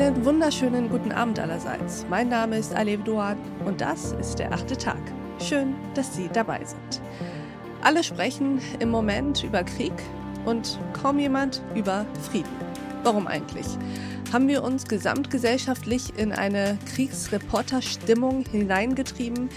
Einen wunderschönen guten Abend allerseits. Mein Name ist Alev Doan und das ist der achte Tag. Schön, dass Sie dabei sind. Alle sprechen im Moment über Krieg und kaum jemand über Frieden. Warum eigentlich? Haben wir uns gesamtgesellschaftlich in eine Kriegsreporterstimmung hineingetrieben?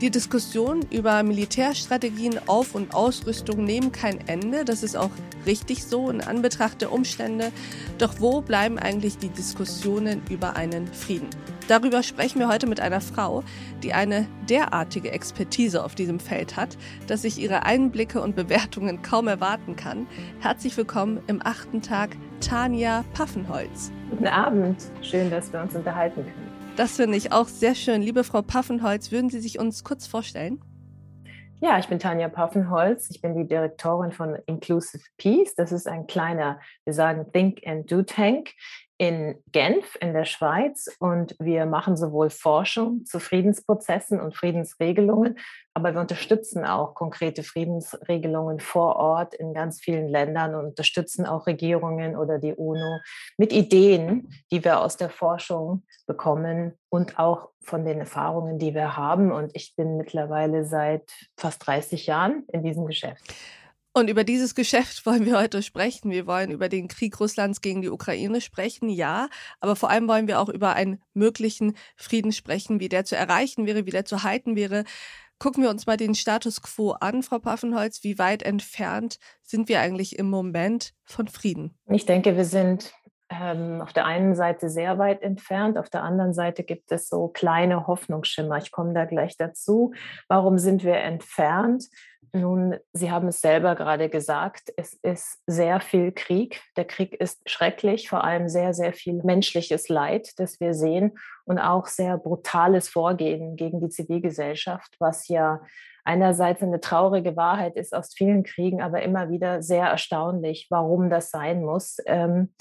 Die Diskussion über Militärstrategien, Auf- und Ausrüstung nehmen kein Ende. Das ist auch richtig so in Anbetracht der Umstände. Doch wo bleiben eigentlich die Diskussionen über einen Frieden? Darüber sprechen wir heute mit einer Frau, die eine derartige Expertise auf diesem Feld hat, dass ich ihre Einblicke und Bewertungen kaum erwarten kann. Herzlich willkommen im achten Tag, Tanja Paffenholz. Guten Abend, schön, dass wir uns unterhalten können. Das finde ich auch sehr schön. Liebe Frau Paffenholz, würden Sie sich uns kurz vorstellen? Ja, ich bin Tanja Paffenholz. Ich bin die Direktorin von Inclusive Peace. Das ist ein kleiner, wir sagen Think and Do Tank in Genf in der Schweiz und wir machen sowohl Forschung zu Friedensprozessen und Friedensregelungen, aber wir unterstützen auch konkrete Friedensregelungen vor Ort in ganz vielen Ländern und unterstützen auch Regierungen oder die UNO mit Ideen, die wir aus der Forschung bekommen und auch von den Erfahrungen, die wir haben. Und ich bin mittlerweile seit fast 30 Jahren in diesem Geschäft. Und über dieses Geschäft wollen wir heute sprechen. Wir wollen über den Krieg Russlands gegen die Ukraine sprechen, ja, aber vor allem wollen wir auch über einen möglichen Frieden sprechen, wie der zu erreichen wäre, wie der zu halten wäre. Gucken wir uns mal den Status quo an, Frau Paffenholz. Wie weit entfernt sind wir eigentlich im Moment von Frieden? Ich denke, wir sind ähm, auf der einen Seite sehr weit entfernt, auf der anderen Seite gibt es so kleine Hoffnungsschimmer. Ich komme da gleich dazu. Warum sind wir entfernt? Nun, Sie haben es selber gerade gesagt, es ist sehr viel Krieg. Der Krieg ist schrecklich, vor allem sehr, sehr viel menschliches Leid, das wir sehen und auch sehr brutales Vorgehen gegen die Zivilgesellschaft, was ja einerseits eine traurige Wahrheit ist aus vielen Kriegen, aber immer wieder sehr erstaunlich, warum das sein muss. Ähm,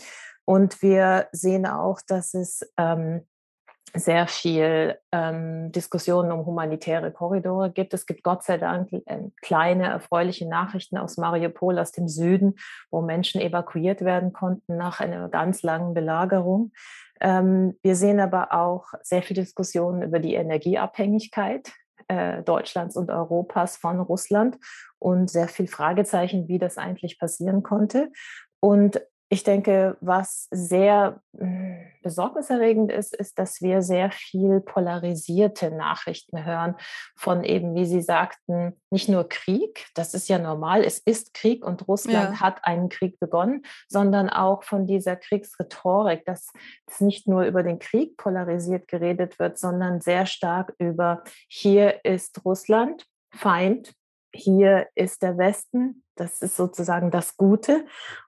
und wir sehen auch, dass es ähm, sehr viel ähm, Diskussionen um humanitäre Korridore gibt. Es gibt Gott sei Dank äh, kleine erfreuliche Nachrichten aus Mariupol, aus dem Süden, wo Menschen evakuiert werden konnten nach einer ganz langen Belagerung. Ähm, wir sehen aber auch sehr viel Diskussionen über die Energieabhängigkeit äh, Deutschlands und Europas von Russland und sehr viel Fragezeichen, wie das eigentlich passieren konnte. Und ich denke, was sehr hm, besorgniserregend ist, ist, dass wir sehr viel polarisierte Nachrichten hören von eben, wie Sie sagten, nicht nur Krieg, das ist ja normal, es ist Krieg und Russland ja. hat einen Krieg begonnen, sondern auch von dieser Kriegsrhetorik, dass es nicht nur über den Krieg polarisiert geredet wird, sondern sehr stark über, hier ist Russland, Feind, hier ist der Westen, das ist sozusagen das Gute.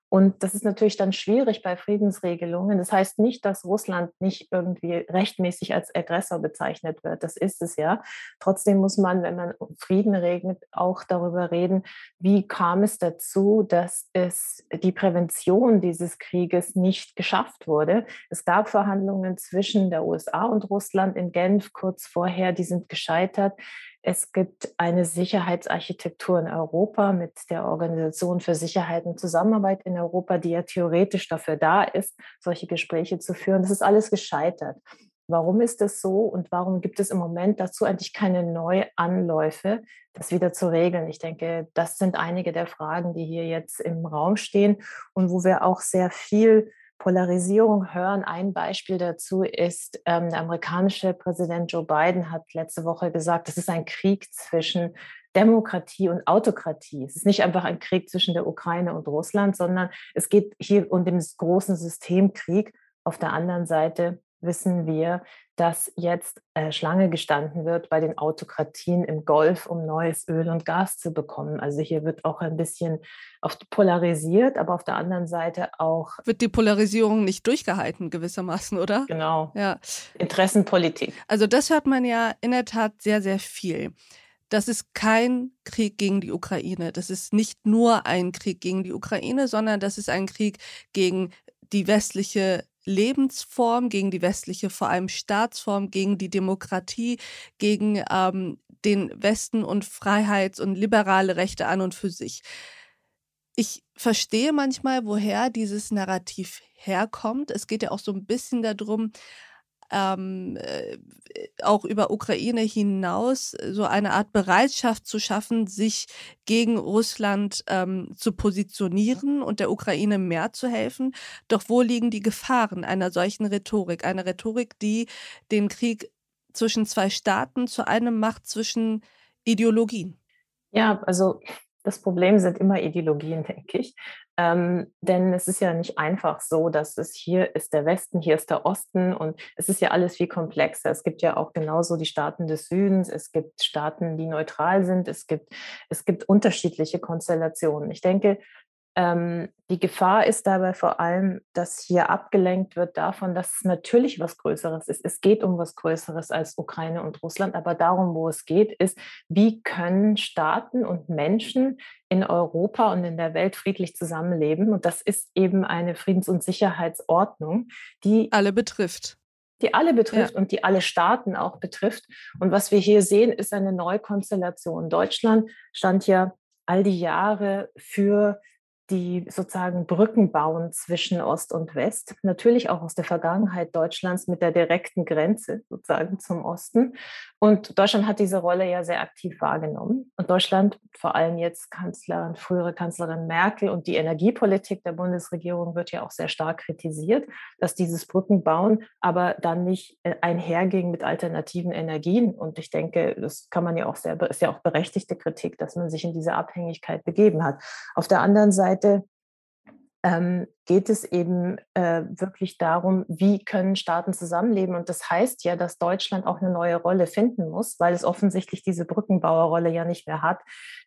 Und das ist natürlich dann schwierig bei Friedensregelungen. Das heißt nicht, dass Russland nicht irgendwie rechtmäßig als Aggressor bezeichnet wird. Das ist es ja. Trotzdem muss man, wenn man um Frieden regnet, auch darüber reden, wie kam es dazu, dass es die Prävention dieses Krieges nicht geschafft wurde. Es gab Verhandlungen zwischen der USA und Russland in Genf kurz vorher, die sind gescheitert. Es gibt eine Sicherheitsarchitektur in Europa mit der Organisation für Sicherheit und Zusammenarbeit in Europa, die ja theoretisch dafür da ist, solche Gespräche zu führen. Das ist alles gescheitert. Warum ist das so und warum gibt es im Moment dazu eigentlich keine Neuanläufe, das wieder zu regeln? Ich denke, das sind einige der Fragen, die hier jetzt im Raum stehen und wo wir auch sehr viel Polarisierung hören. Ein Beispiel dazu ist, ähm, der amerikanische Präsident Joe Biden hat letzte Woche gesagt, es ist ein Krieg zwischen Demokratie und Autokratie. Es ist nicht einfach ein Krieg zwischen der Ukraine und Russland, sondern es geht hier um den großen Systemkrieg. Auf der anderen Seite wissen wir, dass jetzt äh, Schlange gestanden wird bei den Autokratien im Golf, um neues Öl und Gas zu bekommen. Also hier wird auch ein bisschen auf polarisiert, aber auf der anderen Seite auch. Wird die Polarisierung nicht durchgehalten gewissermaßen, oder? Genau. Ja. Interessenpolitik. Also das hört man ja in der Tat sehr, sehr viel. Das ist kein Krieg gegen die Ukraine. Das ist nicht nur ein Krieg gegen die Ukraine, sondern das ist ein Krieg gegen die westliche Lebensform, gegen die westliche, vor allem Staatsform, gegen die Demokratie, gegen ähm, den Westen und Freiheits- und liberale Rechte an und für sich. ich verstehe manchmal, woher dieses Narrativ herkommt. Es geht ja auch so ein bisschen darum, ähm, äh, auch über Ukraine hinaus so eine Art Bereitschaft zu schaffen, sich gegen Russland ähm, zu positionieren und der Ukraine mehr zu helfen. Doch wo liegen die Gefahren einer solchen Rhetorik? Eine Rhetorik, die den Krieg zwischen zwei Staaten zu einem macht zwischen Ideologien. Ja, also das Problem sind immer Ideologien, denke ich. Ähm, denn es ist ja nicht einfach so, dass es hier ist der Westen, hier ist der Osten und es ist ja alles viel komplexer. Es gibt ja auch genauso die Staaten des Südens, es gibt Staaten, die neutral sind, es gibt, es gibt unterschiedliche Konstellationen. Ich denke, ähm, die Gefahr ist dabei vor allem, dass hier abgelenkt wird davon, dass es natürlich was Größeres ist. Es geht um was Größeres als Ukraine und Russland, aber darum, wo es geht, ist, wie können Staaten und Menschen in Europa und in der Welt friedlich zusammenleben? Und das ist eben eine Friedens- und Sicherheitsordnung, die alle betrifft die alle betrifft ja. und die alle Staaten auch betrifft. Und was wir hier sehen, ist eine Neukonstellation. Deutschland stand ja all die Jahre für die sozusagen Brücken bauen zwischen Ost und West. Natürlich auch aus der Vergangenheit Deutschlands mit der direkten Grenze sozusagen zum Osten. Und Deutschland hat diese Rolle ja sehr aktiv wahrgenommen. Und Deutschland, vor allem jetzt Kanzlerin, frühere Kanzlerin Merkel und die Energiepolitik der Bundesregierung wird ja auch sehr stark kritisiert, dass dieses Brückenbauen aber dann nicht äh, einherging mit alternativen Energien. Und ich denke, das kann man ja auch sehr, ist ja auch berechtigte Kritik, dass man sich in diese Abhängigkeit begeben hat. Auf der anderen Seite ähm, geht es eben äh, wirklich darum, wie können Staaten zusammenleben. Und das heißt ja, dass Deutschland auch eine neue Rolle finden muss, weil es offensichtlich diese Brückenbauerrolle ja nicht mehr hat.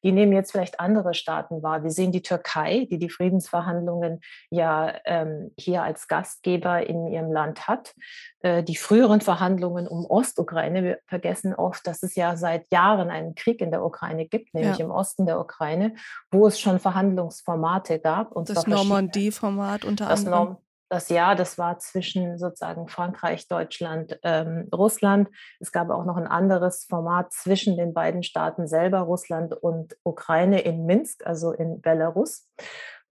Die nehmen jetzt vielleicht andere Staaten wahr. Wir sehen die Türkei, die die Friedensverhandlungen ja ähm, hier als Gastgeber in ihrem Land hat. Äh, die früheren Verhandlungen um Ostukraine, wir vergessen oft, dass es ja seit Jahren einen Krieg in der Ukraine gibt, nämlich ja. im Osten der Ukraine, wo es schon Verhandlungsformate gab. Und das Normandie-Format Format unter das anderem? Norm, das Jahr, das war zwischen sozusagen Frankreich, Deutschland, ähm, Russland. Es gab auch noch ein anderes Format zwischen den beiden Staaten selber, Russland und Ukraine in Minsk, also in Belarus.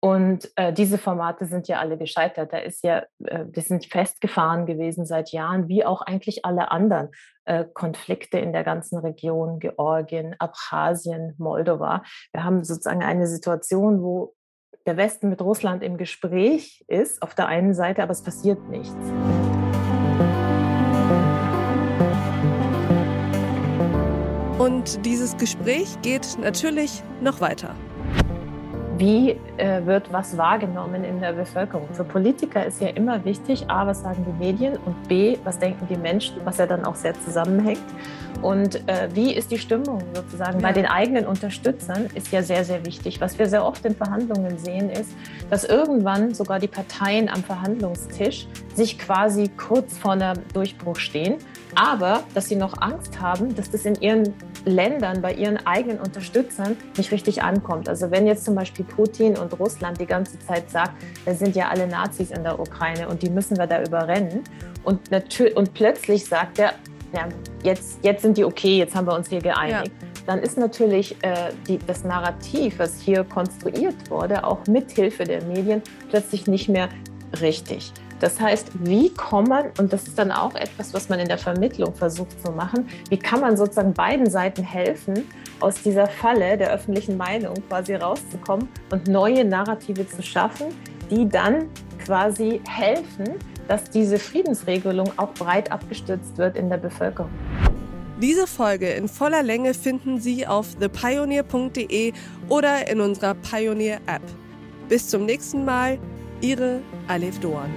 Und äh, diese Formate sind ja alle gescheitert. Da ist ja, äh, die sind festgefahren gewesen seit Jahren, wie auch eigentlich alle anderen äh, Konflikte in der ganzen Region, Georgien, Abchasien, Moldova. Wir haben sozusagen eine Situation, wo der Westen mit Russland im Gespräch ist, auf der einen Seite, aber es passiert nichts. Und dieses Gespräch geht natürlich noch weiter wie äh, wird was wahrgenommen in der Bevölkerung. Für Politiker ist ja immer wichtig, a, was sagen die Medien und b, was denken die Menschen, was ja dann auch sehr zusammenhängt. Und äh, wie ist die Stimmung sozusagen ja. bei den eigenen Unterstützern, ist ja sehr, sehr wichtig. Was wir sehr oft in Verhandlungen sehen, ist, dass irgendwann sogar die Parteien am Verhandlungstisch sich quasi kurz vor einem Durchbruch stehen, aber dass sie noch Angst haben, dass das in ihren Ländern, bei ihren eigenen Unterstützern nicht richtig ankommt. Also wenn jetzt zum Beispiel Putin und Russland die ganze Zeit sagt, da sind ja alle Nazis in der Ukraine und die müssen wir da überrennen und, und plötzlich sagt er, ja, jetzt, jetzt sind die okay, jetzt haben wir uns hier geeinigt. Ja. Dann ist natürlich äh, die, das Narrativ, was hier konstruiert wurde, auch mithilfe der Medien, plötzlich nicht mehr richtig. Das heißt, wie kann man, und das ist dann auch etwas, was man in der Vermittlung versucht zu machen, wie kann man sozusagen beiden Seiten helfen, aus dieser Falle der öffentlichen Meinung quasi rauszukommen und neue Narrative zu schaffen, die dann quasi helfen, dass diese Friedensregelung auch breit abgestützt wird in der Bevölkerung. Diese Folge in voller Länge finden Sie auf thepioneer.de oder in unserer Pioneer App. Bis zum nächsten Mal, Ihre Alef Doan.